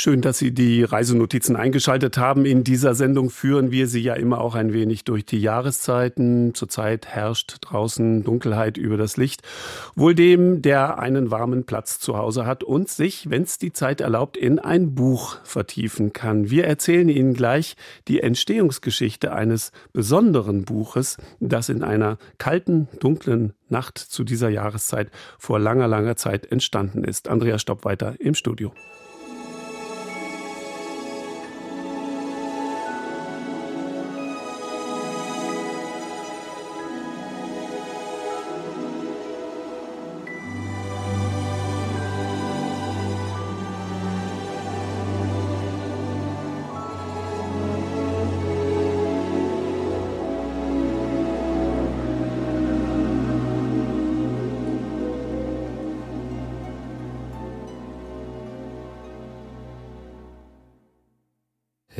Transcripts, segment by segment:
Schön, dass Sie die Reisenotizen eingeschaltet haben. In dieser Sendung führen wir Sie ja immer auch ein wenig durch die Jahreszeiten. Zurzeit herrscht draußen Dunkelheit über das Licht. Wohl dem, der einen warmen Platz zu Hause hat und sich, wenn es die Zeit erlaubt, in ein Buch vertiefen kann. Wir erzählen Ihnen gleich die Entstehungsgeschichte eines besonderen Buches, das in einer kalten, dunklen Nacht zu dieser Jahreszeit vor langer, langer Zeit entstanden ist. Andrea Stopp weiter im Studio.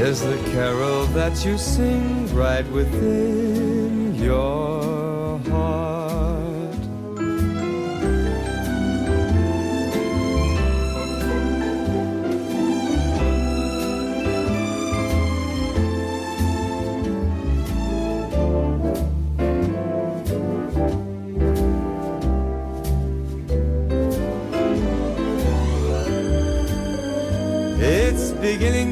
is the carol that you sing right within your heart. It's beginning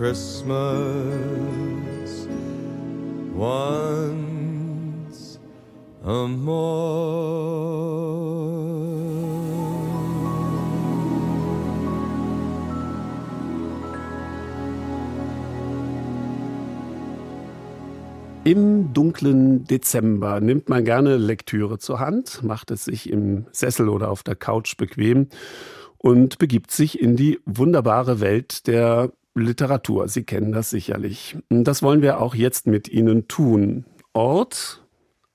Christmas once a Im dunklen Dezember nimmt man gerne Lektüre zur Hand, macht es sich im Sessel oder auf der Couch bequem und begibt sich in die wunderbare Welt der Literatur. Sie kennen das sicherlich. Das wollen wir auch jetzt mit Ihnen tun. Ort,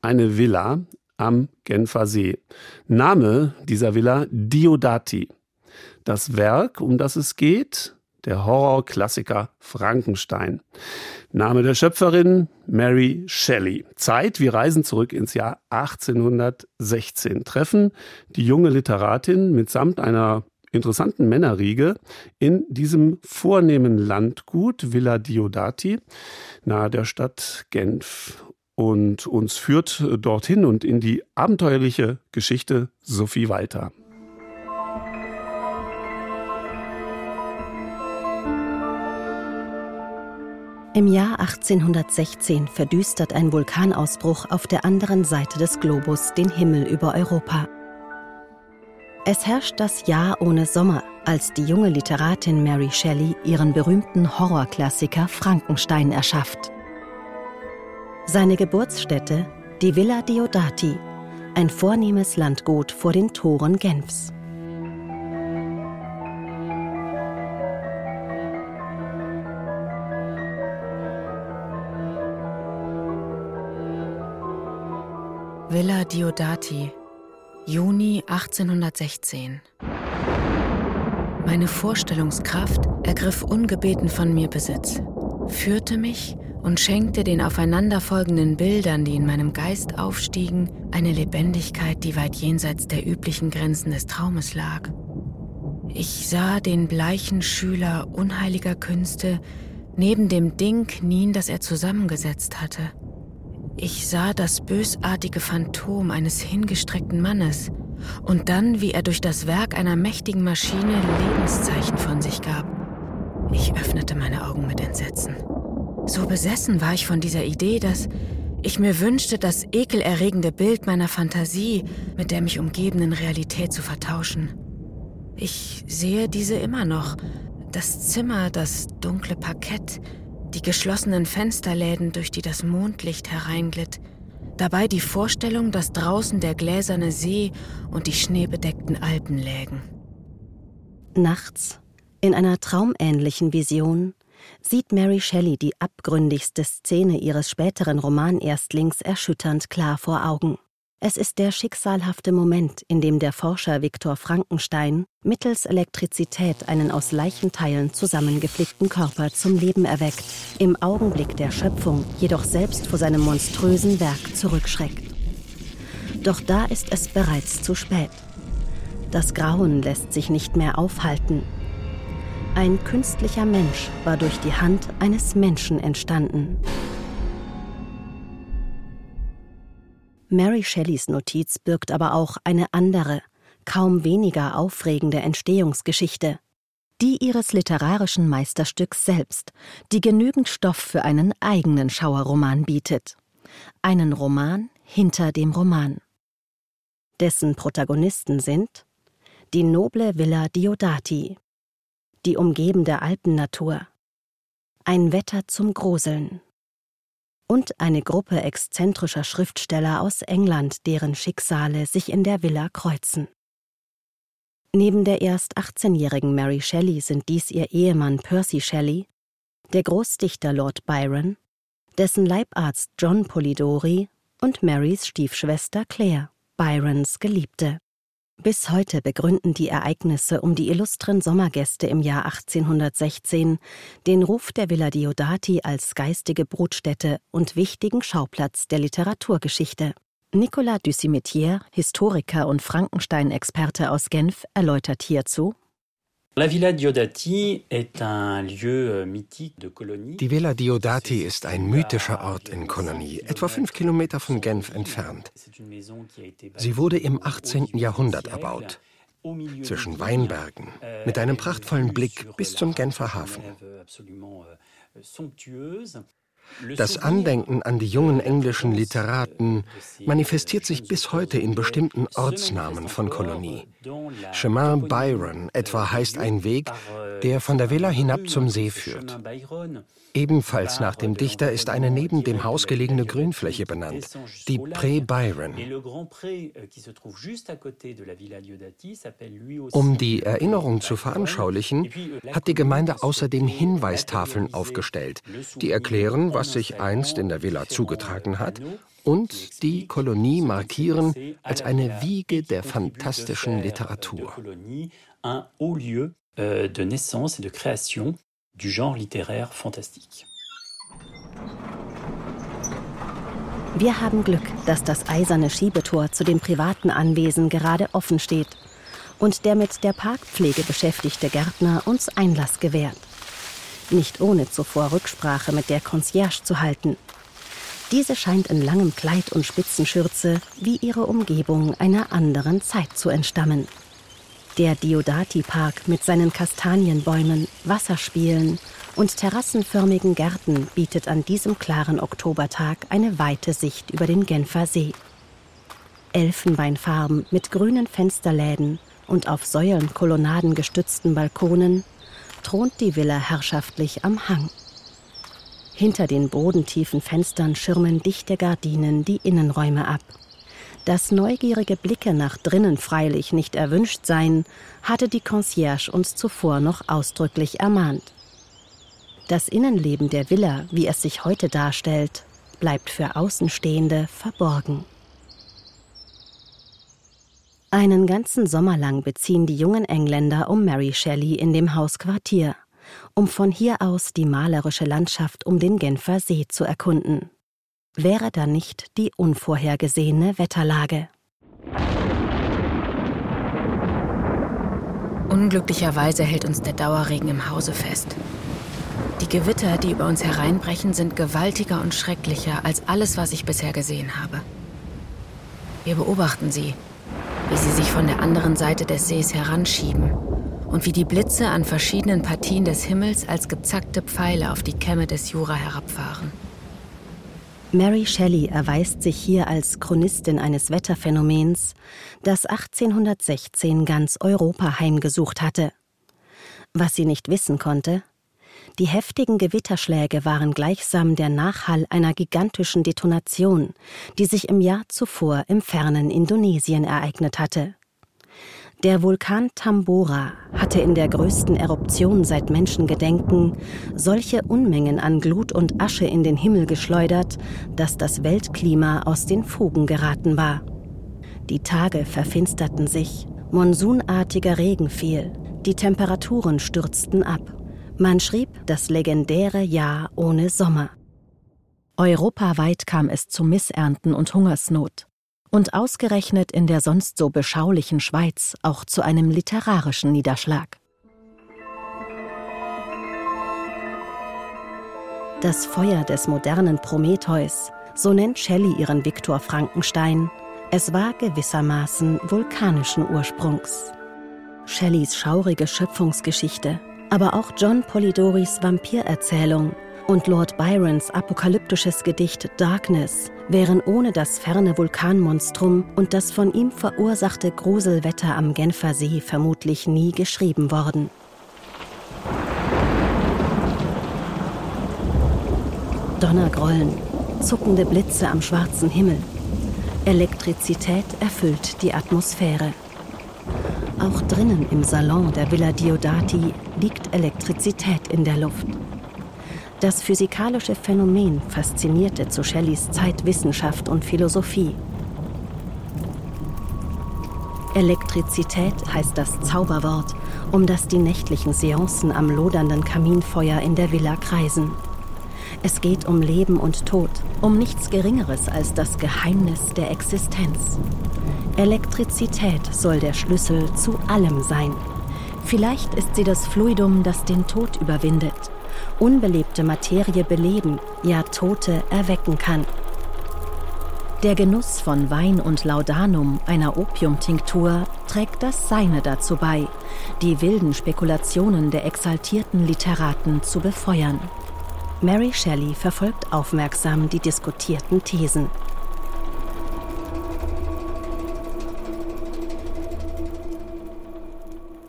eine Villa am Genfer See. Name dieser Villa Diodati. Das Werk, um das es geht, der Horrorklassiker Frankenstein. Name der Schöpferin Mary Shelley. Zeit, wir reisen zurück ins Jahr 1816, treffen die junge Literatin mitsamt einer interessanten Männerriege in diesem vornehmen Landgut Villa Diodati nahe der Stadt Genf. Und uns führt dorthin und in die abenteuerliche Geschichte Sophie Walter. Im Jahr 1816 verdüstert ein Vulkanausbruch auf der anderen Seite des Globus den Himmel über Europa. Es herrscht das Jahr ohne Sommer, als die junge Literatin Mary Shelley ihren berühmten Horrorklassiker Frankenstein erschafft. Seine Geburtsstätte die Villa Diodati, ein vornehmes Landgut vor den Toren Genfs. Villa Diodati, Juni 1816. Meine Vorstellungskraft ergriff ungebeten von mir Besitz, führte mich und schenkte den aufeinanderfolgenden Bildern, die in meinem Geist aufstiegen, eine Lebendigkeit, die weit jenseits der üblichen Grenzen des Traumes lag. Ich sah den bleichen Schüler unheiliger Künste neben dem Ding knien, das er zusammengesetzt hatte. Ich sah das bösartige Phantom eines hingestreckten Mannes und dann, wie er durch das Werk einer mächtigen Maschine Lebenszeichen von sich gab. Ich öffnete meine Augen mit Entsetzen. So besessen war ich von dieser Idee, dass ich mir wünschte, das ekelerregende Bild meiner Fantasie mit der mich umgebenden Realität zu vertauschen. Ich sehe diese immer noch. Das Zimmer, das dunkle Parkett, die geschlossenen Fensterläden, durch die das Mondlicht hereinglitt, dabei die Vorstellung, dass draußen der gläserne See und die schneebedeckten Alpen lägen. Nachts, in einer traumähnlichen Vision, sieht Mary Shelley die abgründigste Szene ihres späteren Romanerstlings erschütternd klar vor Augen. Es ist der schicksalhafte Moment, in dem der Forscher Viktor Frankenstein mittels Elektrizität einen aus Leichenteilen zusammengeflickten Körper zum Leben erweckt, im Augenblick der Schöpfung jedoch selbst vor seinem monströsen Werk zurückschreckt. Doch da ist es bereits zu spät. Das Grauen lässt sich nicht mehr aufhalten. Ein künstlicher Mensch war durch die Hand eines Menschen entstanden. Mary Shelleys Notiz birgt aber auch eine andere, kaum weniger aufregende Entstehungsgeschichte, die ihres literarischen Meisterstücks selbst, die genügend Stoff für einen eigenen Schauerroman bietet. Einen Roman hinter dem Roman. Dessen Protagonisten sind die noble Villa Diodati, die umgebende Alpennatur, ein Wetter zum Gruseln, und eine Gruppe exzentrischer Schriftsteller aus England, deren Schicksale sich in der Villa kreuzen. Neben der erst 18-jährigen Mary Shelley sind dies ihr Ehemann Percy Shelley, der Großdichter Lord Byron, dessen Leibarzt John Polidori und Marys Stiefschwester Claire, Byrons Geliebte. Bis heute begründen die Ereignisse um die illustren Sommergäste im Jahr 1816 den Ruf der Villa Diodati als geistige Brutstätte und wichtigen Schauplatz der Literaturgeschichte. Nicolas Ducimetier, Historiker und Frankenstein-Experte aus Genf, erläutert hierzu Die Villa Diodati ist ein mythischer Ort in Kolonie, etwa fünf Kilometer von Genf entfernt. Sie wurde im 18. Jahrhundert erbaut, zwischen Weinbergen, mit einem prachtvollen Blick bis zum Genfer Hafen. Das Andenken an die jungen englischen Literaten manifestiert sich bis heute in bestimmten Ortsnamen von Kolonie. Chemin Byron etwa heißt ein Weg, der von der Villa hinab zum See führt. Ebenfalls nach dem Dichter ist eine neben dem Haus gelegene Grünfläche benannt, die Pré Byron. Um die Erinnerung zu veranschaulichen, hat die Gemeinde außerdem Hinweistafeln aufgestellt, die erklären, was sich einst in der Villa zugetragen hat und die Kolonie markieren als eine Wiege der fantastischen Literatur. Euh, de naissance et de création du genre littéraire fantastique. Wir haben Glück, dass das eiserne Schiebetor zu dem privaten Anwesen gerade offen steht und der mit der Parkpflege beschäftigte Gärtner uns Einlass gewährt. Nicht ohne zuvor Rücksprache mit der Concierge zu halten. Diese scheint in langem Kleid und Spitzenschürze wie ihre Umgebung einer anderen Zeit zu entstammen. Der Diodati-Park mit seinen Kastanienbäumen, Wasserspielen und terrassenförmigen Gärten bietet an diesem klaren Oktobertag eine weite Sicht über den Genfer See. Elfenbeinfarben mit grünen Fensterläden und auf Säulenkolonnaden gestützten Balkonen thront die Villa herrschaftlich am Hang. Hinter den bodentiefen Fenstern schirmen dichte Gardinen die Innenräume ab. Dass neugierige Blicke nach drinnen freilich nicht erwünscht seien, hatte die Concierge uns zuvor noch ausdrücklich ermahnt. Das Innenleben der Villa, wie es sich heute darstellt, bleibt für Außenstehende verborgen. Einen ganzen Sommer lang beziehen die jungen Engländer um Mary Shelley in dem Haus Quartier, um von hier aus die malerische Landschaft um den Genfer See zu erkunden wäre da nicht die unvorhergesehene Wetterlage. Unglücklicherweise hält uns der Dauerregen im Hause fest. Die Gewitter, die über uns hereinbrechen, sind gewaltiger und schrecklicher als alles, was ich bisher gesehen habe. Wir beobachten sie, wie sie sich von der anderen Seite des Sees heranschieben und wie die Blitze an verschiedenen Partien des Himmels als gezackte Pfeile auf die Kämme des Jura herabfahren. Mary Shelley erweist sich hier als Chronistin eines Wetterphänomens, das 1816 ganz Europa heimgesucht hatte. Was sie nicht wissen konnte, die heftigen Gewitterschläge waren gleichsam der Nachhall einer gigantischen Detonation, die sich im Jahr zuvor im fernen Indonesien ereignet hatte. Der Vulkan Tambora hatte in der größten Eruption seit Menschengedenken solche Unmengen an Glut und Asche in den Himmel geschleudert, dass das Weltklima aus den Fugen geraten war. Die Tage verfinsterten sich, monsunartiger Regen fiel, die Temperaturen stürzten ab. Man schrieb das legendäre Jahr ohne Sommer. Europaweit kam es zu Missernten und Hungersnot und ausgerechnet in der sonst so beschaulichen Schweiz auch zu einem literarischen Niederschlag. Das Feuer des modernen Prometheus, so nennt Shelley ihren Viktor Frankenstein, es war gewissermaßen vulkanischen Ursprungs. Shelleys schaurige Schöpfungsgeschichte, aber auch John Polidoris Vampirerzählung und Lord Byrons apokalyptisches Gedicht Darkness wären ohne das ferne Vulkanmonstrum und das von ihm verursachte Gruselwetter am Genfer See vermutlich nie geschrieben worden. Donnergrollen, zuckende Blitze am schwarzen Himmel. Elektrizität erfüllt die Atmosphäre. Auch drinnen im Salon der Villa Diodati liegt Elektrizität in der Luft. Das physikalische Phänomen faszinierte zu Shelleys Zeit Wissenschaft und Philosophie. Elektrizität heißt das Zauberwort, um das die nächtlichen Seancen am lodernden Kaminfeuer in der Villa kreisen. Es geht um Leben und Tod, um nichts Geringeres als das Geheimnis der Existenz. Elektrizität soll der Schlüssel zu allem sein. Vielleicht ist sie das Fluidum, das den Tod überwindet unbelebte Materie beleben, ja Tote erwecken kann. Der Genuss von Wein und Laudanum, einer Opiumtinktur, trägt das Seine dazu bei, die wilden Spekulationen der exaltierten Literaten zu befeuern. Mary Shelley verfolgt aufmerksam die diskutierten Thesen.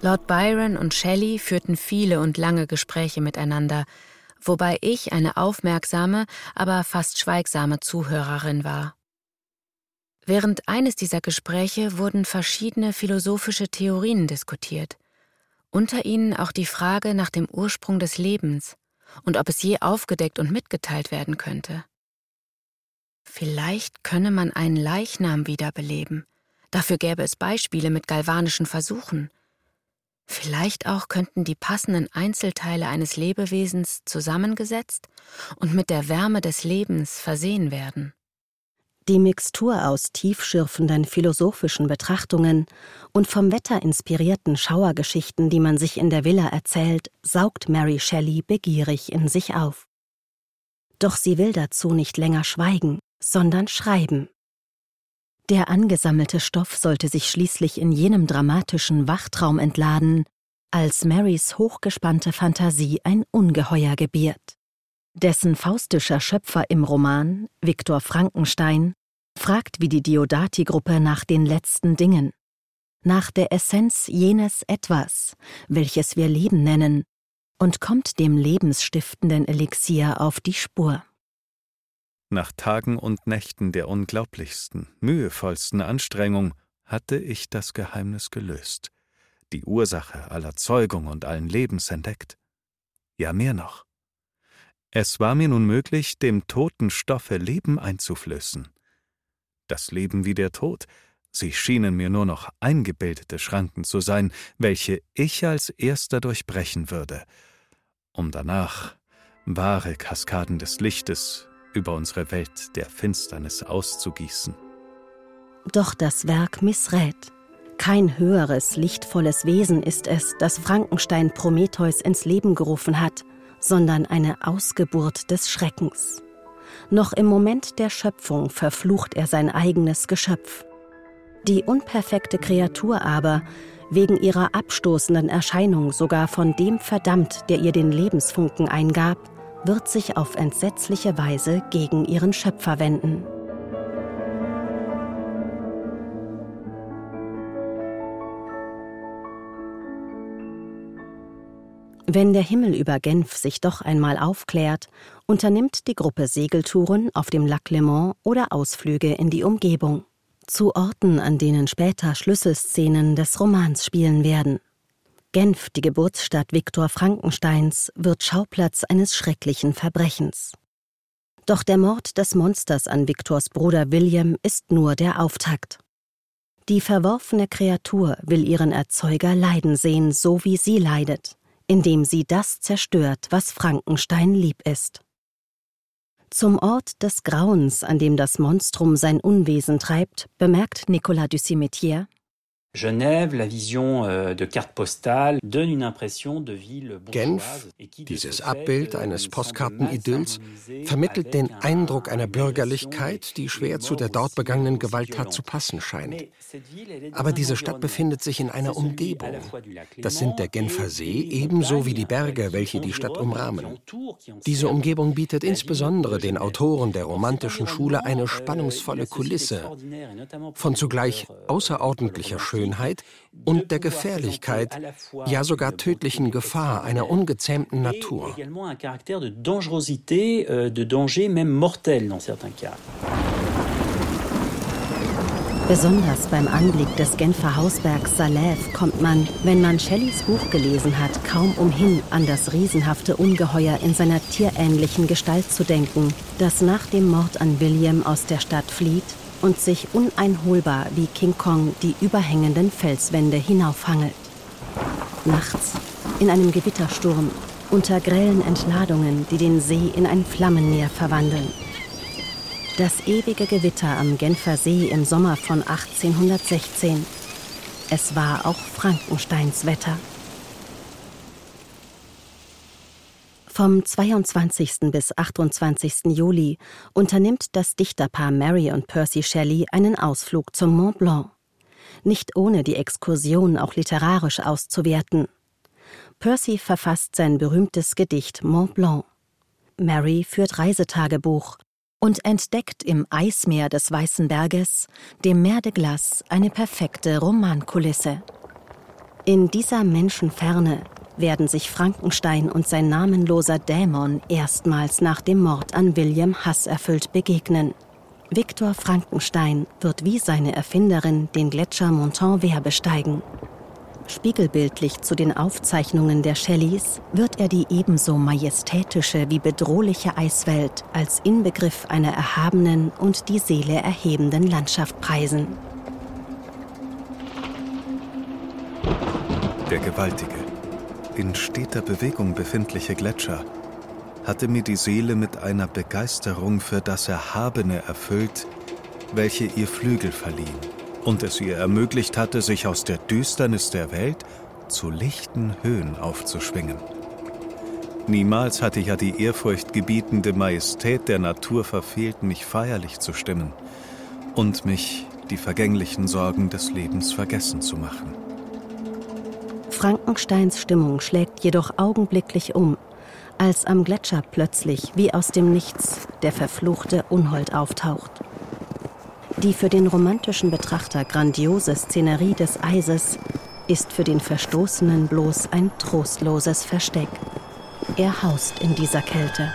Lord Byron und Shelley führten viele und lange Gespräche miteinander, wobei ich eine aufmerksame, aber fast schweigsame Zuhörerin war. Während eines dieser Gespräche wurden verschiedene philosophische Theorien diskutiert, unter ihnen auch die Frage nach dem Ursprung des Lebens und ob es je aufgedeckt und mitgeteilt werden könnte. Vielleicht könne man einen Leichnam wiederbeleben. Dafür gäbe es Beispiele mit galvanischen Versuchen. Vielleicht auch könnten die passenden Einzelteile eines Lebewesens zusammengesetzt und mit der Wärme des Lebens versehen werden. Die Mixtur aus tiefschürfenden philosophischen Betrachtungen und vom Wetter inspirierten Schauergeschichten, die man sich in der Villa erzählt, saugt Mary Shelley begierig in sich auf. Doch sie will dazu nicht länger schweigen, sondern schreiben. Der angesammelte Stoff sollte sich schließlich in jenem dramatischen Wachtraum entladen, als Marys hochgespannte Fantasie ein Ungeheuer gebiert. Dessen faustischer Schöpfer im Roman, Viktor Frankenstein, fragt wie die Diodati-Gruppe nach den letzten Dingen, nach der Essenz jenes Etwas, welches wir Leben nennen, und kommt dem lebensstiftenden Elixier auf die Spur. Nach Tagen und Nächten der unglaublichsten, mühevollsten Anstrengung hatte ich das Geheimnis gelöst, die Ursache aller Zeugung und allen Lebens entdeckt. Ja, mehr noch. Es war mir nun möglich, dem toten Stoffe Leben einzuflößen. Das Leben wie der Tod, sie schienen mir nur noch eingebildete Schranken zu sein, welche ich als erster durchbrechen würde, um danach wahre Kaskaden des Lichtes über unsere Welt der Finsternis auszugießen. Doch das Werk missrät. Kein höheres, lichtvolles Wesen ist es, das Frankenstein Prometheus ins Leben gerufen hat, sondern eine Ausgeburt des Schreckens. Noch im Moment der Schöpfung verflucht er sein eigenes Geschöpf. Die unperfekte Kreatur aber, wegen ihrer abstoßenden Erscheinung sogar von dem verdammt, der ihr den Lebensfunken eingab, wird sich auf entsetzliche Weise gegen ihren Schöpfer wenden. Wenn der Himmel über Genf sich doch einmal aufklärt, unternimmt die Gruppe Segeltouren auf dem Lac Léman oder Ausflüge in die Umgebung. Zu Orten, an denen später Schlüsselszenen des Romans spielen werden. Genf, die Geburtsstadt Viktor Frankensteins, wird Schauplatz eines schrecklichen Verbrechens. Doch der Mord des Monsters an Viktors Bruder William ist nur der Auftakt. Die verworfene Kreatur will ihren Erzeuger leiden sehen, so wie sie leidet, indem sie das zerstört, was Frankenstein lieb ist. Zum Ort des Grauens, an dem das Monstrum sein Unwesen treibt, bemerkt Nicolas du Cimetière, Genève, la vision euh, de carte postale donne une impression de ville Genf, dieses Abbild euh, eines Postkartenidylls, vermittelt den Eindruck einer Bürgerlichkeit, die schwer zu der dort begangenen Gewalttat zu passen scheint. Aber diese Stadt befindet sich in einer Umgebung. Das sind der Genfer See ebenso wie die Berge, welche die Stadt umrahmen. Diese Umgebung bietet insbesondere den Autoren der romantischen Schule eine euh, spannungsvolle Kulisse von zugleich außerordentlicher Schönheit Schönheit und der Gefährlichkeit, ja sogar tödlichen Gefahr einer ungezähmten Natur. Besonders beim Anblick des Genfer Hausbergs Salève kommt man, wenn man Shelleys Buch gelesen hat, kaum umhin, an das riesenhafte Ungeheuer in seiner tierähnlichen Gestalt zu denken, das nach dem Mord an William aus der Stadt flieht und sich uneinholbar wie King Kong die überhängenden Felswände hinaufhangelt. Nachts, in einem Gewittersturm, unter grellen Entladungen, die den See in ein Flammenmeer verwandeln. Das ewige Gewitter am Genfer See im Sommer von 1816. Es war auch Frankensteins Wetter. Vom 22. bis 28. Juli unternimmt das Dichterpaar Mary und Percy Shelley einen Ausflug zum Mont Blanc. Nicht ohne die Exkursion auch literarisch auszuwerten. Percy verfasst sein berühmtes Gedicht Mont Blanc. Mary führt Reisetagebuch und entdeckt im Eismeer des Weißen Berges, dem Meer de Glace, eine perfekte Romankulisse. In dieser Menschenferne werden sich Frankenstein und sein namenloser Dämon erstmals nach dem Mord an William hasserfüllt begegnen. Viktor Frankenstein wird wie seine Erfinderin den Gletscher Montanvert besteigen. Spiegelbildlich zu den Aufzeichnungen der Shelleys wird er die ebenso majestätische wie bedrohliche Eiswelt als Inbegriff einer erhabenen und die Seele erhebenden Landschaft preisen. Der gewaltige, in steter Bewegung befindliche Gletscher hatte mir die Seele mit einer Begeisterung für das Erhabene erfüllt, welche ihr Flügel verliehen und es ihr ermöglicht hatte, sich aus der Düsternis der Welt zu lichten Höhen aufzuschwingen. Niemals hatte ja die ehrfurchtgebietende Majestät der Natur verfehlt, mich feierlich zu stimmen und mich die vergänglichen Sorgen des Lebens vergessen zu machen. Frankensteins Stimmung schlägt jedoch augenblicklich um, als am Gletscher plötzlich, wie aus dem Nichts, der verfluchte Unhold auftaucht. Die für den romantischen Betrachter grandiose Szenerie des Eises ist für den Verstoßenen bloß ein trostloses Versteck. Er haust in dieser Kälte.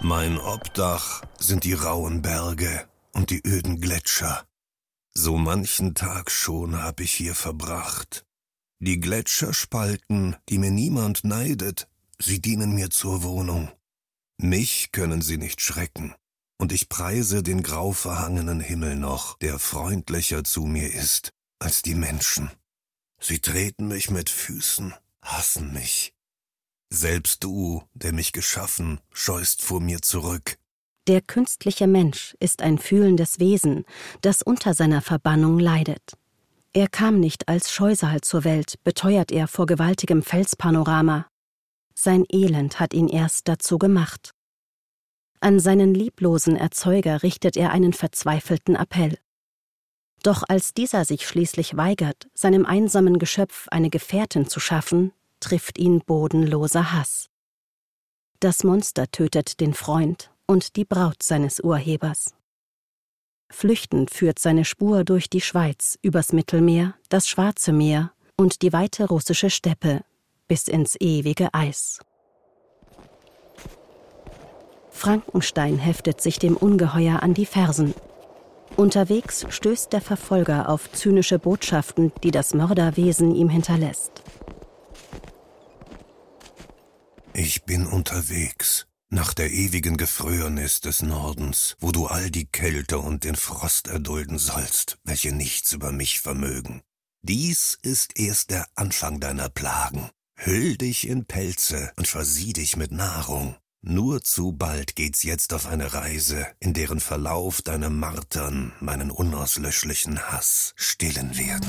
Mein Obdach sind die rauen Berge und die öden Gletscher. So manchen Tag schon hab ich hier verbracht. Die Gletscherspalten, die mir niemand neidet, sie dienen mir zur Wohnung. Mich können sie nicht schrecken, und ich preise den grau verhangenen Himmel noch, der freundlicher zu mir ist als die Menschen. Sie treten mich mit Füßen, hassen mich. Selbst du, der mich geschaffen, scheust vor mir zurück. Der künstliche Mensch ist ein fühlendes Wesen, das unter seiner Verbannung leidet. Er kam nicht als Scheusal zur Welt, beteuert er vor gewaltigem Felspanorama. Sein Elend hat ihn erst dazu gemacht. An seinen lieblosen Erzeuger richtet er einen verzweifelten Appell. Doch als dieser sich schließlich weigert, seinem einsamen Geschöpf eine Gefährtin zu schaffen, trifft ihn bodenloser Hass. Das Monster tötet den Freund und die Braut seines Urhebers. Flüchtend führt seine Spur durch die Schweiz, übers Mittelmeer, das Schwarze Meer und die weite russische Steppe bis ins ewige Eis. Frankenstein heftet sich dem Ungeheuer an die Fersen. Unterwegs stößt der Verfolger auf zynische Botschaften, die das Mörderwesen ihm hinterlässt. Ich bin unterwegs nach der ewigen Gefriernis des Nordens, wo du all die Kälte und den Frost erdulden sollst, welche nichts über mich vermögen. Dies ist erst der Anfang deiner Plagen. Hüll dich in Pelze und versieh dich mit Nahrung. Nur zu bald geht's jetzt auf eine Reise, in deren Verlauf deine Martern meinen unauslöschlichen Hass stillen werden.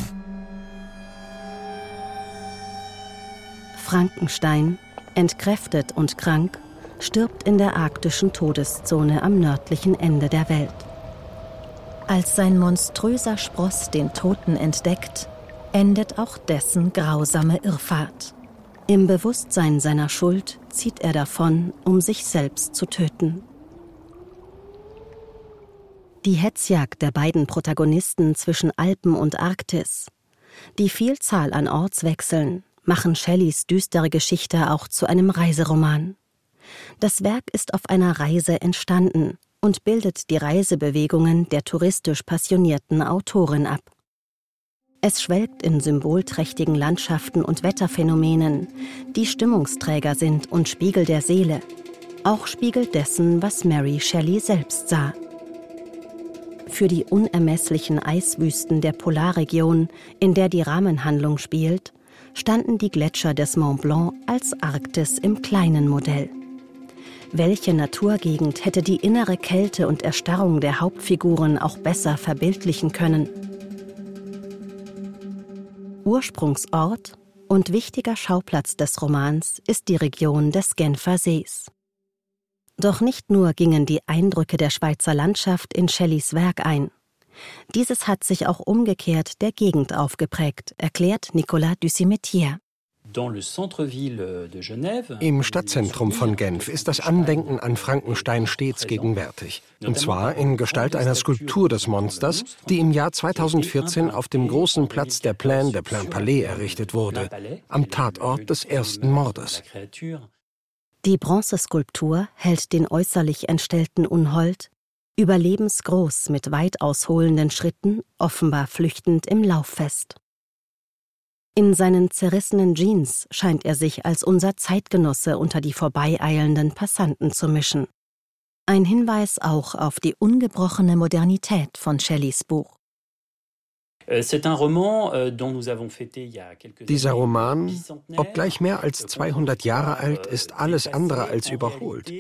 Frankenstein, entkräftet und krank, stirbt in der arktischen Todeszone am nördlichen Ende der Welt. Als sein monströser Spross den Toten entdeckt, endet auch dessen grausame Irrfahrt. Im Bewusstsein seiner Schuld zieht er davon, um sich selbst zu töten. Die Hetzjagd der beiden Protagonisten zwischen Alpen und Arktis, die Vielzahl an Ortswechseln machen Shelleys düstere Geschichte auch zu einem Reiseroman. Das Werk ist auf einer Reise entstanden und bildet die Reisebewegungen der touristisch passionierten Autorin ab. Es schwelgt in symbolträchtigen Landschaften und Wetterphänomenen, die Stimmungsträger sind und Spiegel der Seele, auch Spiegel dessen, was Mary Shelley selbst sah. Für die unermesslichen Eiswüsten der Polarregion, in der die Rahmenhandlung spielt, standen die Gletscher des Mont Blanc als Arktis im kleinen Modell. Welche Naturgegend hätte die innere Kälte und Erstarrung der Hauptfiguren auch besser verbildlichen können? Ursprungsort und wichtiger Schauplatz des Romans ist die Region des Genfer Sees. Doch nicht nur gingen die Eindrücke der Schweizer Landschaft in Shelleys Werk ein. Dieses hat sich auch umgekehrt der Gegend aufgeprägt, erklärt Nicolas Ducimetier. Im Stadtzentrum von Genf ist das Andenken an Frankenstein stets gegenwärtig. Und zwar in Gestalt einer Skulptur des Monsters, die im Jahr 2014 auf dem großen Platz der Plain de Plain Palais errichtet wurde, am Tatort des ersten Mordes. Die Bronzeskulptur hält den äußerlich entstellten Unhold überlebensgroß mit weit ausholenden Schritten, offenbar flüchtend im Lauf fest. In seinen zerrissenen Jeans scheint er sich als unser Zeitgenosse unter die vorbeieilenden Passanten zu mischen. Ein Hinweis auch auf die ungebrochene Modernität von Shelleys Buch. Euh, euh, Dieser Roman, obgleich mehr als 200 Jahre alt, ist alles andere als überholt.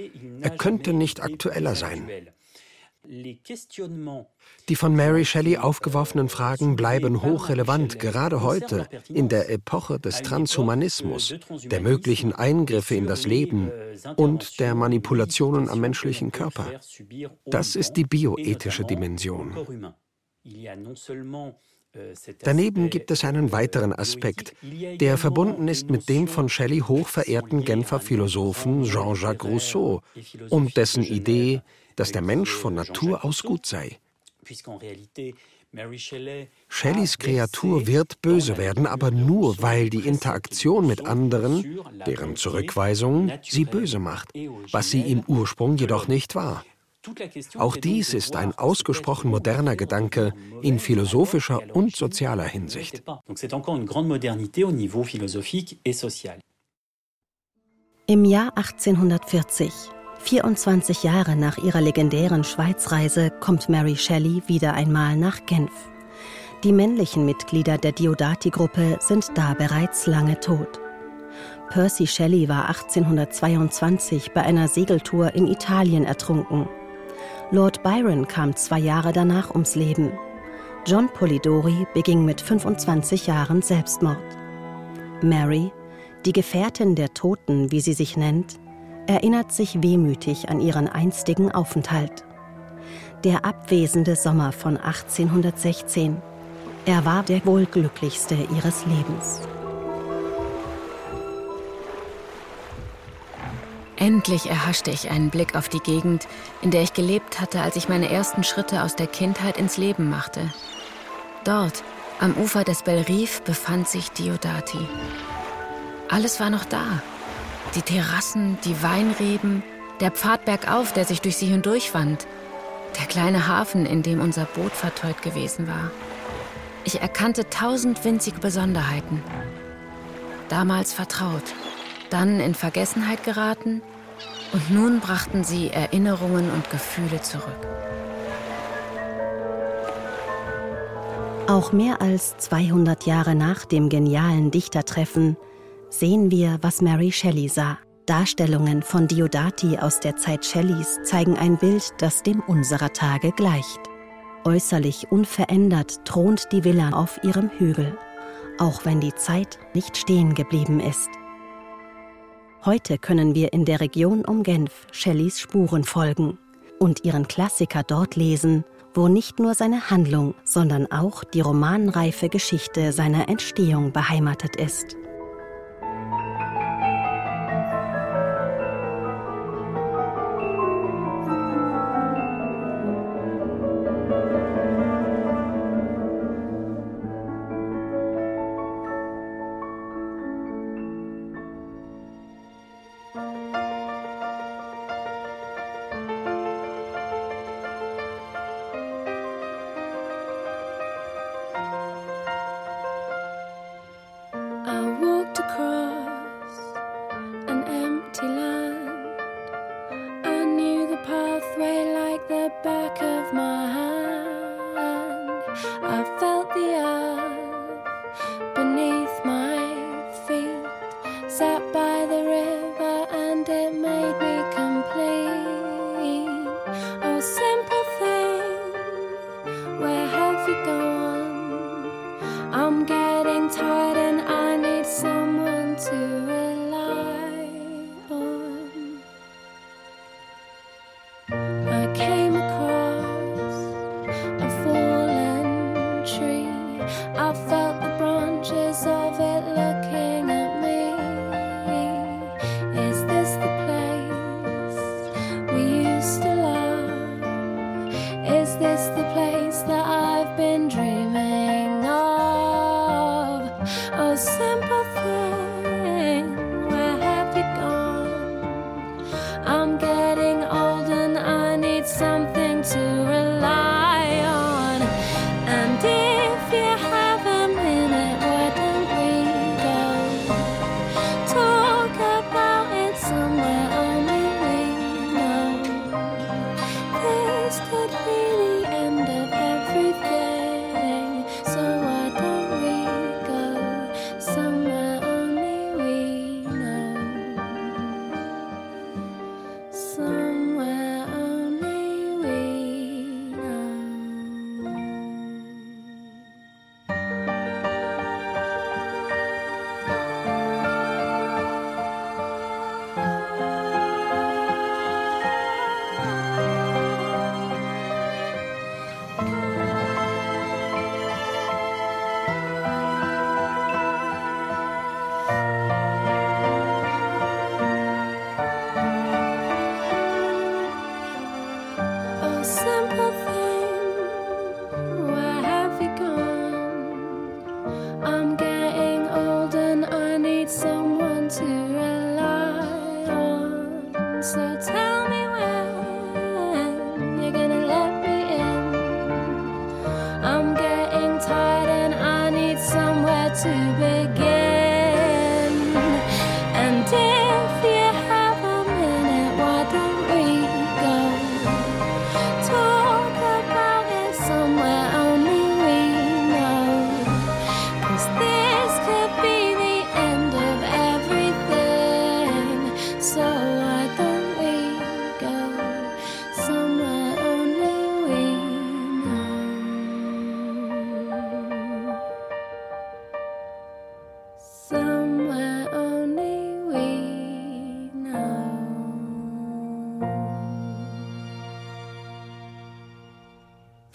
Er könnte nicht aktueller sein. Die von Mary Shelley aufgeworfenen Fragen bleiben hochrelevant, gerade heute, in der Epoche des Transhumanismus, der möglichen Eingriffe in das Leben und der Manipulationen am menschlichen Körper. Das ist die bioethische Dimension. Daneben gibt es einen weiteren Aspekt, der verbunden ist mit dem von Shelley hochverehrten Genfer Philosophen Jean-Jacques Rousseau, um dessen Idee dass der Mensch von Natur aus gut sei. Shelleys Kreatur wird böse werden, aber nur, weil die Interaktion mit anderen, deren Zurückweisung, sie böse macht, was sie im Ursprung jedoch nicht war. Auch dies ist ein ausgesprochen moderner Gedanke in philosophischer und sozialer Hinsicht. Im Jahr 1840, 24 Jahre nach ihrer legendären Schweizreise, kommt Mary Shelley wieder einmal nach Genf. Die männlichen Mitglieder der Diodati-Gruppe sind da bereits lange tot. Percy Shelley war 1822 bei einer Segeltour in Italien ertrunken. Lord Byron kam zwei Jahre danach ums Leben. John Polidori beging mit 25 Jahren Selbstmord. Mary, die Gefährtin der Toten, wie sie sich nennt, erinnert sich wehmütig an ihren einstigen Aufenthalt. Der abwesende Sommer von 1816. Er war der wohl glücklichste ihres Lebens. Endlich erhaschte ich einen Blick auf die Gegend, in der ich gelebt hatte, als ich meine ersten Schritte aus der Kindheit ins Leben machte. Dort, am Ufer des Belrief, befand sich Diodati. Alles war noch da. Die Terrassen, die Weinreben, der Pfad bergauf, der sich durch sie hindurchwand, der kleine Hafen, in dem unser Boot verteut gewesen war. Ich erkannte tausend winzige Besonderheiten. Damals vertraut, dann in Vergessenheit geraten und nun brachten sie Erinnerungen und Gefühle zurück. Auch mehr als 200 Jahre nach dem genialen Dichtertreffen sehen wir, was Mary Shelley sah. Darstellungen von Diodati aus der Zeit Shelleys zeigen ein Bild, das dem unserer Tage gleicht. Äußerlich unverändert thront die Villa auf ihrem Hügel, auch wenn die Zeit nicht stehen geblieben ist. Heute können wir in der Region um Genf Shelleys Spuren folgen und ihren Klassiker dort lesen, wo nicht nur seine Handlung, sondern auch die romanreife Geschichte seiner Entstehung beheimatet ist.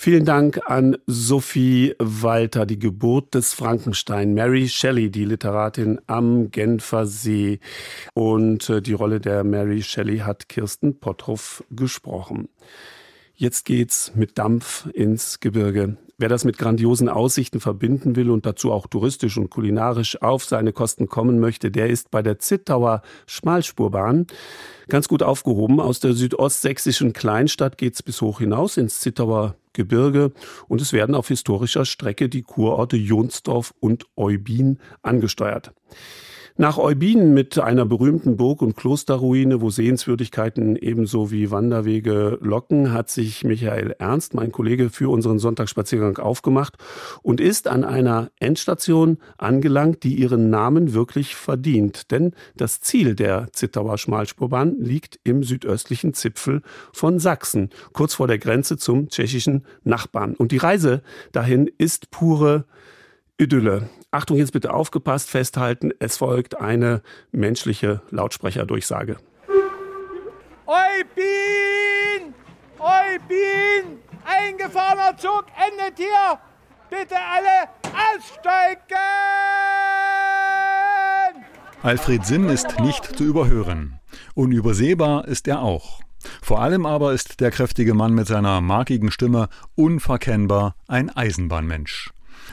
Vielen Dank an Sophie Walter, die Geburt des Frankenstein, Mary Shelley, die Literatin am Genfer See. Und äh, die Rolle der Mary Shelley hat Kirsten Potthoff gesprochen. Jetzt geht's mit Dampf ins Gebirge. Wer das mit grandiosen Aussichten verbinden will und dazu auch touristisch und kulinarisch auf seine Kosten kommen möchte, der ist bei der Zittauer Schmalspurbahn ganz gut aufgehoben. Aus der südostsächsischen Kleinstadt geht's bis hoch hinaus ins Zittauer Gebirge und es werden auf historischer Strecke die Kurorte Jonsdorf und Eubin angesteuert. Nach Eubin mit einer berühmten Burg- und Klosterruine, wo Sehenswürdigkeiten ebenso wie Wanderwege locken, hat sich Michael Ernst, mein Kollege, für unseren Sonntagsspaziergang aufgemacht und ist an einer Endstation angelangt, die ihren Namen wirklich verdient. Denn das Ziel der Zittauer Schmalspurbahn liegt im südöstlichen Zipfel von Sachsen, kurz vor der Grenze zum tschechischen Nachbarn. Und die Reise dahin ist pure Idylle. Achtung, jetzt bitte aufgepasst, festhalten, es folgt eine menschliche Lautsprecherdurchsage. Eubin! Eubin! Eingefahrener Zug endet hier! Bitte alle aussteigen! Alfred Sinn ist nicht zu überhören. Unübersehbar ist er auch. Vor allem aber ist der kräftige Mann mit seiner markigen Stimme unverkennbar ein Eisenbahnmensch.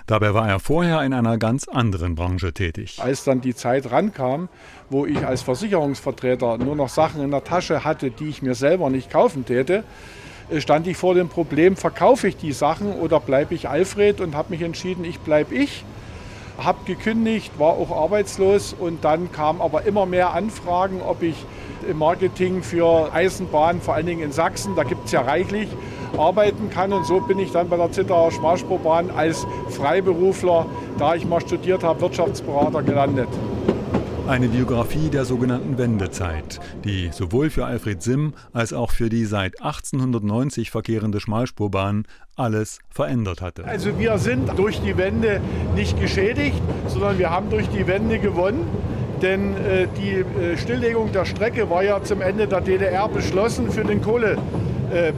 Dabei war er vorher in einer ganz anderen Branche tätig. Als dann die Zeit rankam, wo ich als Versicherungsvertreter nur noch Sachen in der Tasche hatte, die ich mir selber nicht kaufen täte, äh, stand ich vor dem Problem, verkaufe ich die Sachen oder bleibe ich Alfred und habe mich entschieden, ich bleibe ich. Habe gekündigt, war auch arbeitslos und dann kamen aber immer mehr Anfragen, ob ich im Marketing für Eisenbahn, vor allen Dingen in Sachsen, da gibt es ja reichlich, arbeiten kann. Und so bin ich dann bei der Zittauer Schmalspurbahn als Freiberufler, da ich mal studiert habe, Wirtschaftsberater gelandet. Eine Biografie der sogenannten Wendezeit, die sowohl für Alfred Simm als auch für die seit 1890 verkehrende Schmalspurbahn alles verändert hatte. Also wir sind durch die Wende nicht geschädigt, sondern wir haben durch die Wende gewonnen. Denn äh, die äh, Stilllegung der Strecke war ja zum Ende der DDR beschlossen für den Kohlebergbau. Äh,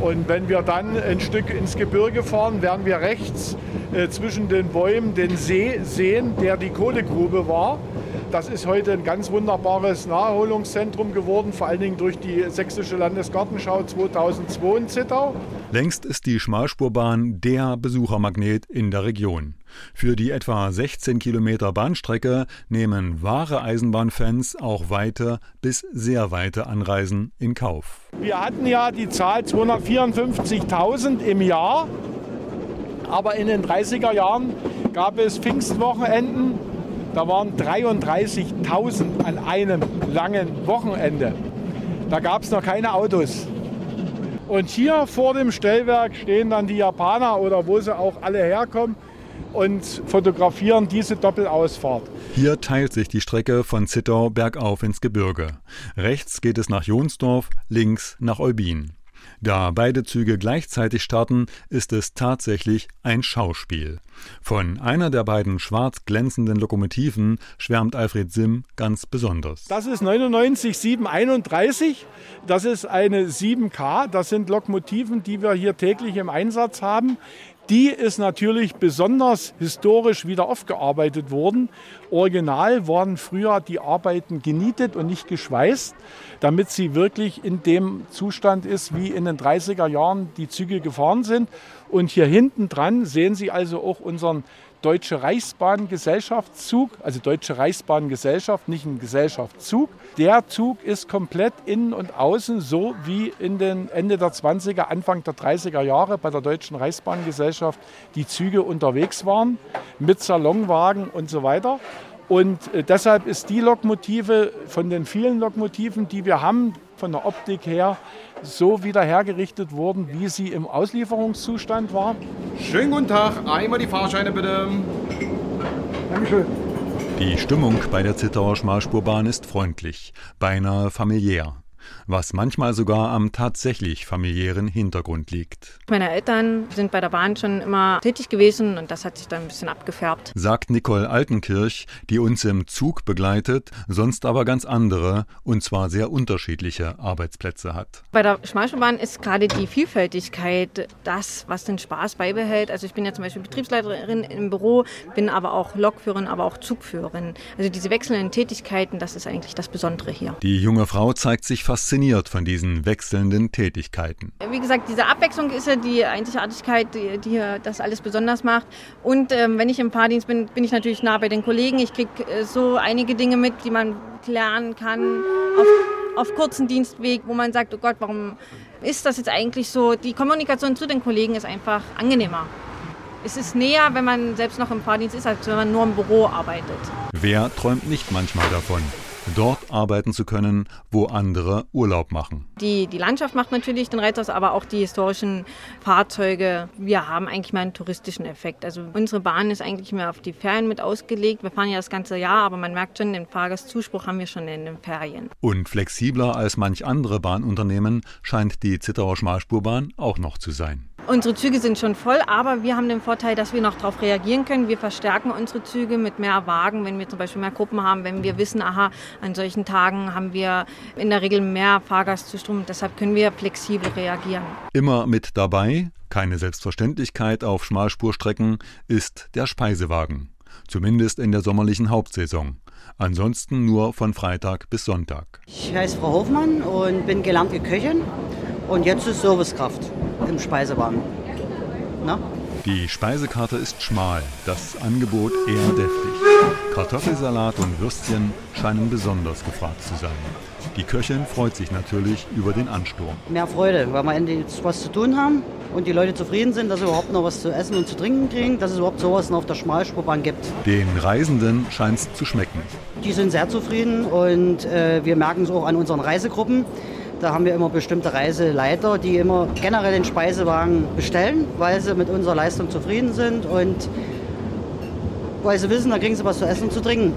Und wenn wir dann ein Stück ins Gebirge fahren, werden wir rechts äh, zwischen den Bäumen den See sehen, der die Kohlegrube war. Das ist heute ein ganz wunderbares Naherholungszentrum geworden, vor allen Dingen durch die Sächsische Landesgartenschau 2002 in Zittau. Längst ist die Schmalspurbahn der Besuchermagnet in der Region. Für die etwa 16 Kilometer Bahnstrecke nehmen wahre Eisenbahnfans auch weite bis sehr weite Anreisen in Kauf. Wir hatten ja die Zahl 254.000 im Jahr, aber in den 30er Jahren gab es Pfingstwochenenden, da waren 33.000 an einem langen Wochenende. Da gab es noch keine Autos. Und hier vor dem Stellwerk stehen dann die Japaner oder wo sie auch alle herkommen und fotografieren diese Doppelausfahrt. Hier teilt sich die Strecke von Zittau bergauf ins Gebirge. Rechts geht es nach Jonsdorf, links nach Eubin. Da beide Züge gleichzeitig starten, ist es tatsächlich ein Schauspiel. Von einer der beiden schwarz glänzenden Lokomotiven schwärmt Alfred Simm ganz besonders. Das ist 99731. Das ist eine 7K. Das sind Lokomotiven, die wir hier täglich im Einsatz haben. Die ist natürlich besonders historisch wieder aufgearbeitet worden. Original waren früher die Arbeiten genietet und nicht geschweißt, damit sie wirklich in dem Zustand ist, wie in den 30er Jahren die Züge gefahren sind. Und hier hinten dran sehen Sie also auch unseren Deutsche Reichsbahngesellschaftszug, also Deutsche Reichsbahngesellschaft, nicht ein Gesellschaftszug. Der Zug ist komplett innen und außen so wie in den Ende der 20er, Anfang der 30er Jahre bei der Deutschen Reichsbahngesellschaft die Züge unterwegs waren mit Salonwagen und so weiter. Und äh, deshalb ist die Lokmotive von den vielen Lokmotiven, die wir haben, von der Optik her so wieder hergerichtet worden, wie sie im Auslieferungszustand war. Schönen guten Tag, einmal die Fahrscheine bitte. Dankeschön. Die Stimmung bei der Zittauer Schmalspurbahn ist freundlich, beinahe familiär. Was manchmal sogar am tatsächlich familiären Hintergrund liegt. Meine Eltern sind bei der Bahn schon immer tätig gewesen und das hat sich dann ein bisschen abgefärbt. Sagt Nicole Altenkirch, die uns im Zug begleitet, sonst aber ganz andere und zwar sehr unterschiedliche Arbeitsplätze hat. Bei der Schmalspurbahn ist gerade die Vielfältigkeit das, was den Spaß beibehält. Also ich bin ja zum Beispiel Betriebsleiterin im Büro, bin aber auch Lokführerin, aber auch Zugführerin. Also diese wechselnden Tätigkeiten, das ist eigentlich das Besondere hier. Die junge Frau zeigt sich fasziniert von diesen wechselnden Tätigkeiten. Wie gesagt, diese Abwechslung ist ja die Einzigartigkeit, die, die das alles besonders macht. Und ähm, wenn ich im Fahrdienst bin, bin ich natürlich nah bei den Kollegen. Ich kriege äh, so einige Dinge mit, die man lernen kann auf, auf kurzen Dienstweg, wo man sagt, oh Gott, warum ist das jetzt eigentlich so? Die Kommunikation zu den Kollegen ist einfach angenehmer. Es ist näher, wenn man selbst noch im Fahrdienst ist, als wenn man nur im Büro arbeitet. Wer träumt nicht manchmal davon? Dort arbeiten zu können, wo andere Urlaub machen. Die, die Landschaft macht natürlich den Reiz aus, aber auch die historischen Fahrzeuge. Wir haben eigentlich mal einen touristischen Effekt. Also unsere Bahn ist eigentlich mehr auf die Ferien mit ausgelegt. Wir fahren ja das ganze Jahr, aber man merkt schon, den Fahrgastzuspruch haben wir schon in den Ferien. Und flexibler als manch andere Bahnunternehmen scheint die Zittauer Schmalspurbahn auch noch zu sein. Unsere Züge sind schon voll, aber wir haben den Vorteil, dass wir noch darauf reagieren können. Wir verstärken unsere Züge mit mehr Wagen, wenn wir zum Beispiel mehr Gruppen haben, wenn wir wissen, aha, an solchen Tagen haben wir in der Regel mehr Fahrgastzustrom. Deshalb können wir flexibel reagieren. Immer mit dabei, keine Selbstverständlichkeit auf Schmalspurstrecken, ist der Speisewagen. Zumindest in der sommerlichen Hauptsaison. Ansonsten nur von Freitag bis Sonntag. Ich heiße Frau Hofmann und bin gelernte Köchin und jetzt ist Servicekraft im Speisewagen. Na? Die Speisekarte ist schmal, das Angebot eher deftig. Kartoffelsalat und Würstchen scheinen besonders gefragt zu sein. Die Köchin freut sich natürlich über den Ansturm. Mehr Freude, weil wir endlich was zu tun haben und die Leute zufrieden sind, dass sie überhaupt noch was zu essen und zu trinken kriegen, dass es überhaupt sowas noch auf der Schmalspurbahn gibt. Den Reisenden scheint es zu schmecken. Die sind sehr zufrieden und äh, wir merken es auch an unseren Reisegruppen da haben wir immer bestimmte Reiseleiter, die immer generell den Speisewagen bestellen, weil sie mit unserer Leistung zufrieden sind und weil sie wissen, da kriegen sie was zu essen und zu trinken.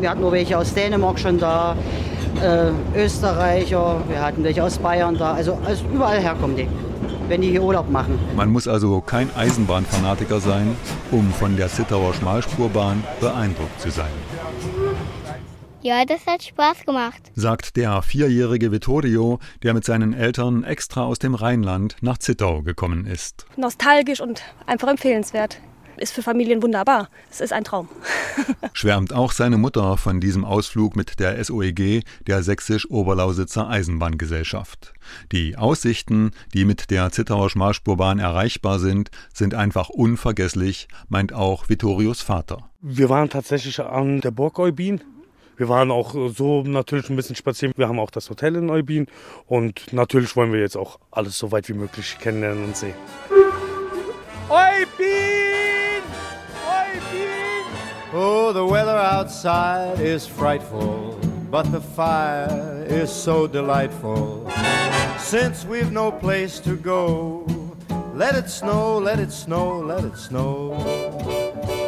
Wir hatten nur welche aus Dänemark schon da, äh, Österreicher, wir hatten welche aus Bayern da, also, also überall herkommen die wenn die hier Urlaub machen. Man muss also kein Eisenbahnfanatiker sein, um von der Zittauer Schmalspurbahn beeindruckt zu sein. Ja, das hat Spaß gemacht, sagt der vierjährige Vittorio, der mit seinen Eltern extra aus dem Rheinland nach Zittau gekommen ist. Nostalgisch und einfach empfehlenswert. Ist für Familien wunderbar. Es ist ein Traum. Schwärmt auch seine Mutter von diesem Ausflug mit der SOEG, der Sächsisch-Oberlausitzer Eisenbahngesellschaft. Die Aussichten, die mit der Zittauer Schmalspurbahn erreichbar sind, sind einfach unvergesslich, meint auch Vittorios Vater. Wir waren tatsächlich an der Burg Eubin wir waren auch so natürlich ein bisschen spazieren. Wir haben auch das Hotel in Eubin und natürlich wollen wir jetzt auch alles so weit wie möglich kennenlernen und sehen. Eubin! Eubin! Oh, the weather outside is frightful, but the fire is so delightful. Since we've no place to go, let it snow, let it snow, let it snow.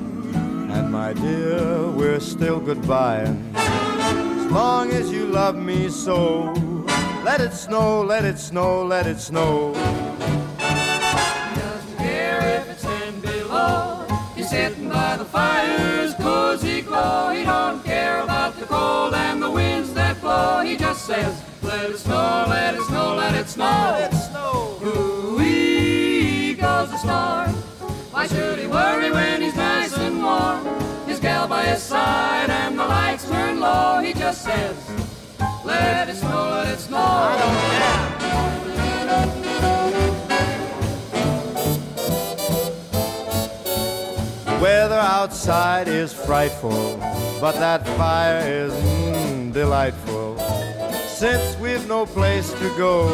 my dear, we're still goodbying As long as you love me so. Let it snow, let it snow, let it snow. He doesn't care if it's ten below. He's sitting by the fire's cozy glow. He don't care about the cold and the winds that blow. He just says, let it snow, let it snow, let it snow. Let it snow. Ooh-wee goes the storm. Why should he worry when he's nice and warm? Gal by his side and the lights turn low, he just says, Let it snow, let it snow. I don't care. Weather outside is frightful, but that fire is mm, delightful. since we've no place to go.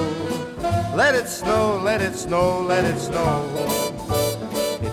Let it snow, let it snow, let it snow.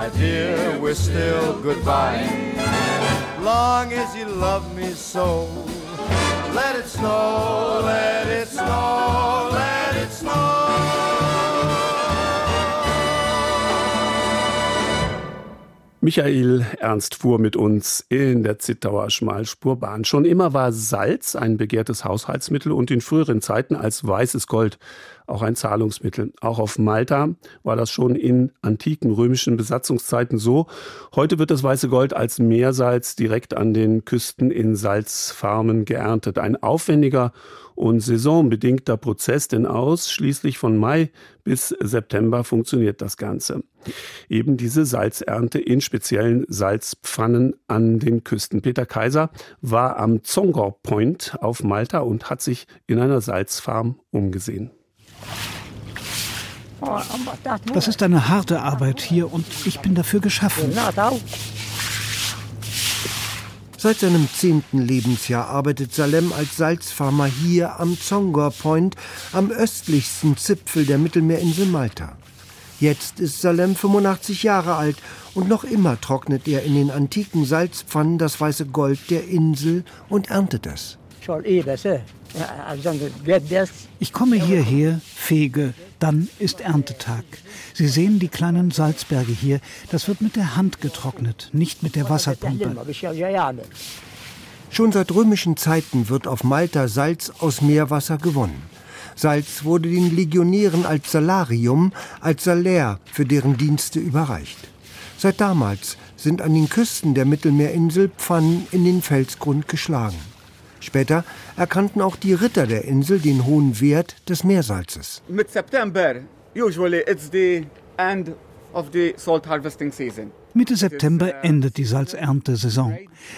my dear, we're still goodbye. Long as you love me so, let it snow, let it snow, let it snow. Michael Ernst fuhr mit uns in der Zittauer Schmalspurbahn. Schon immer war Salz ein begehrtes Haushaltsmittel und in früheren Zeiten als weißes Gold auch ein Zahlungsmittel. Auch auf Malta war das schon in antiken römischen Besatzungszeiten so. Heute wird das weiße Gold als Meersalz direkt an den Küsten in Salzfarmen geerntet. Ein aufwendiger und saisonbedingter Prozess, denn ausschließlich von Mai bis September funktioniert das Ganze. Eben diese Salzernte in speziellen Salzpfannen an den Küsten. Peter Kaiser war am Zongor Point auf Malta und hat sich in einer Salzfarm umgesehen. Das ist eine harte Arbeit hier und ich bin dafür geschaffen. Seit seinem zehnten Lebensjahr arbeitet Salem als Salzfarmer hier am Zongor Point, am östlichsten Zipfel der Mittelmeerinsel Malta. Jetzt ist Salem 85 Jahre alt und noch immer trocknet er in den antiken Salzpfannen das weiße Gold der Insel und erntet es. Ich komme hierher, fege, dann ist Erntetag. Sie sehen die kleinen Salzberge hier. Das wird mit der Hand getrocknet, nicht mit der Wasserpumpe. Schon seit römischen Zeiten wird auf Malta Salz aus Meerwasser gewonnen. Salz wurde den Legionären als Salarium, als Salär für deren Dienste überreicht. Seit damals sind an den Küsten der Mittelmeerinsel Pfannen in den Felsgrund geschlagen. Später erkannten auch die Ritter der Insel den hohen Wert des Meersalzes. Mit September, usually it's the end of the salt harvesting season. Mitte September endet die Salzerntesaison.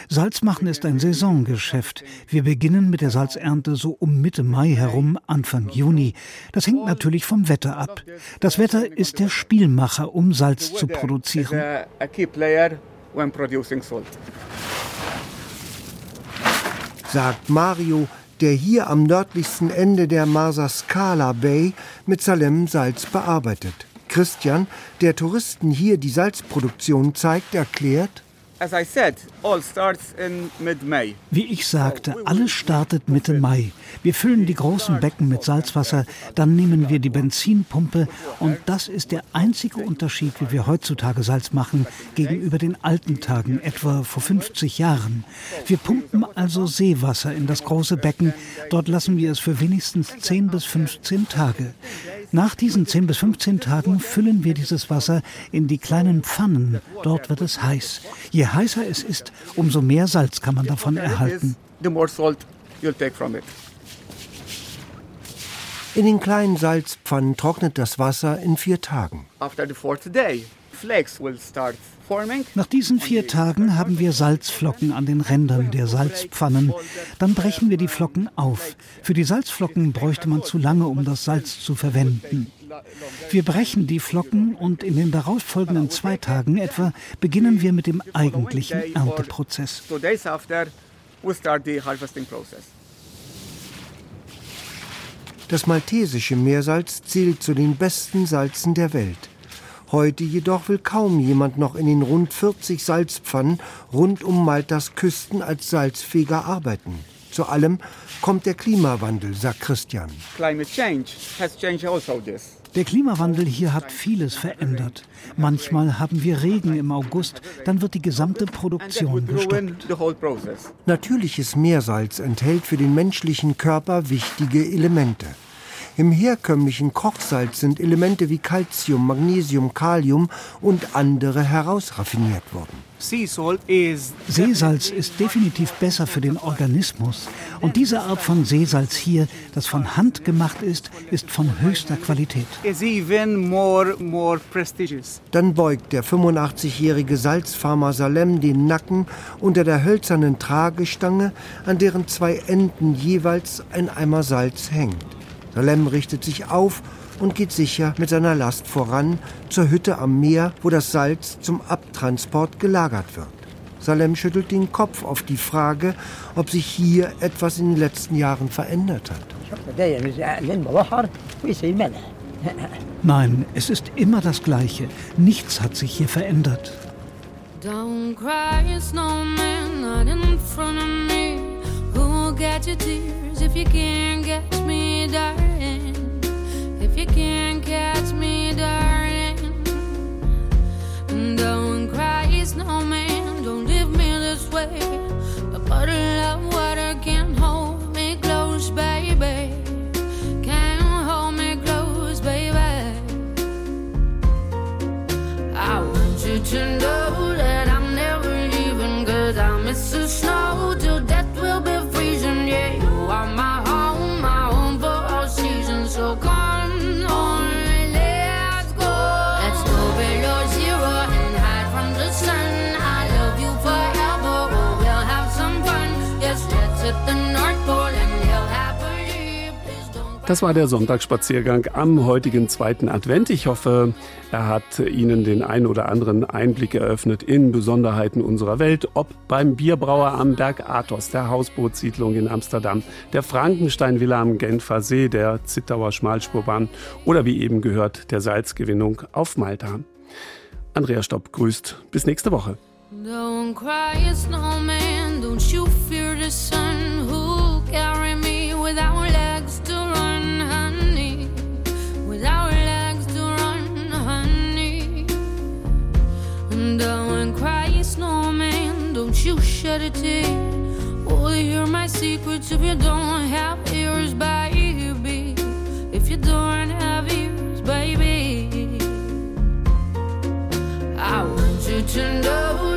Salz machen ist ein Saisongeschäft. Wir beginnen mit der Salzernte so um Mitte Mai herum, Anfang Juni. Das hängt natürlich vom Wetter ab. Das Wetter ist der Spielmacher, um Salz zu produzieren. Sagt Mario, der hier am nördlichsten Ende der Marsaskala Bay mit Salem Salz bearbeitet. Christian, der Touristen hier die Salzproduktion zeigt, erklärt, Wie ich sagte, alles startet Mitte Mai. Wir füllen die großen Becken mit Salzwasser, dann nehmen wir die Benzinpumpe und das ist der einzige Unterschied, wie wir heutzutage Salz machen, gegenüber den alten Tagen, etwa vor 50 Jahren. Wir pumpen also Seewasser in das große Becken, dort lassen wir es für wenigstens 10 bis 15 Tage. Nach diesen 10 bis 15 Tagen füllen wir dieses Wasser in die kleinen Pfannen, dort wird es heiß. Je heißer es ist, umso mehr Salz kann man davon erhalten. In den kleinen Salzpfannen trocknet das Wasser in vier Tagen. Nach diesen vier Tagen haben wir Salzflocken an den Rändern der Salzpfannen. Dann brechen wir die Flocken auf. Für die Salzflocken bräuchte man zu lange, um das Salz zu verwenden. Wir brechen die Flocken und in den darauffolgenden zwei Tagen etwa beginnen wir mit dem eigentlichen Ernteprozess. Das maltesische Meersalz zählt zu den besten Salzen der Welt. Heute jedoch will kaum jemand noch in den rund 40 Salzpfannen rund um Maltas Küsten als Salzfeger arbeiten. Zu allem kommt der Klimawandel, sagt Christian. Also Der Klimawandel hier hat vieles verändert. Manchmal haben wir Regen im August, dann wird die gesamte Produktion gestoppt. Natürliches Meersalz enthält für den menschlichen Körper wichtige Elemente. Im herkömmlichen Kochsalz sind Elemente wie Calcium, Magnesium, Kalium und andere herausraffiniert worden. Seesalz ist definitiv besser für den Organismus. Und diese Art von Seesalz hier, das von Hand gemacht ist, ist von höchster Qualität. Dann beugt der 85-jährige Salzfarmer Salem den Nacken unter der hölzernen Tragestange, an deren zwei Enden jeweils ein Eimer Salz hängt. Salem richtet sich auf und geht sicher mit seiner Last voran zur Hütte am Meer, wo das Salz zum Abtransport gelagert wird. Salem schüttelt den Kopf auf die Frage, ob sich hier etwas in den letzten Jahren verändert hat. Nein, es ist immer das Gleiche. Nichts hat sich hier verändert. Don't cry, snowman, not in front of me. Who'll get your tears if you can't me, darling? If you can't catch me, darling. Don't cry, snowman, don't leave me this way. A bottle of water can't hold me close, baby. Can't hold me close, baby. I want you to Das war der Sonntagsspaziergang am heutigen zweiten Advent. Ich hoffe, er hat Ihnen den ein oder anderen Einblick eröffnet in Besonderheiten unserer Welt, ob beim Bierbrauer am Berg Athos, der Hausbootssiedlung in Amsterdam, der Frankenstein-Villa am Genfer See, der Zittauer Schmalspurbahn oder wie eben gehört, der Salzgewinnung auf Malta. Andrea Stopp grüßt. Bis nächste Woche. Don't cry, snowman. Don't you fear the sun? Who'll carry don't you shed a tear. Will you hear my secrets if you don't have ears, baby? If you don't have ears, baby, I want you to know.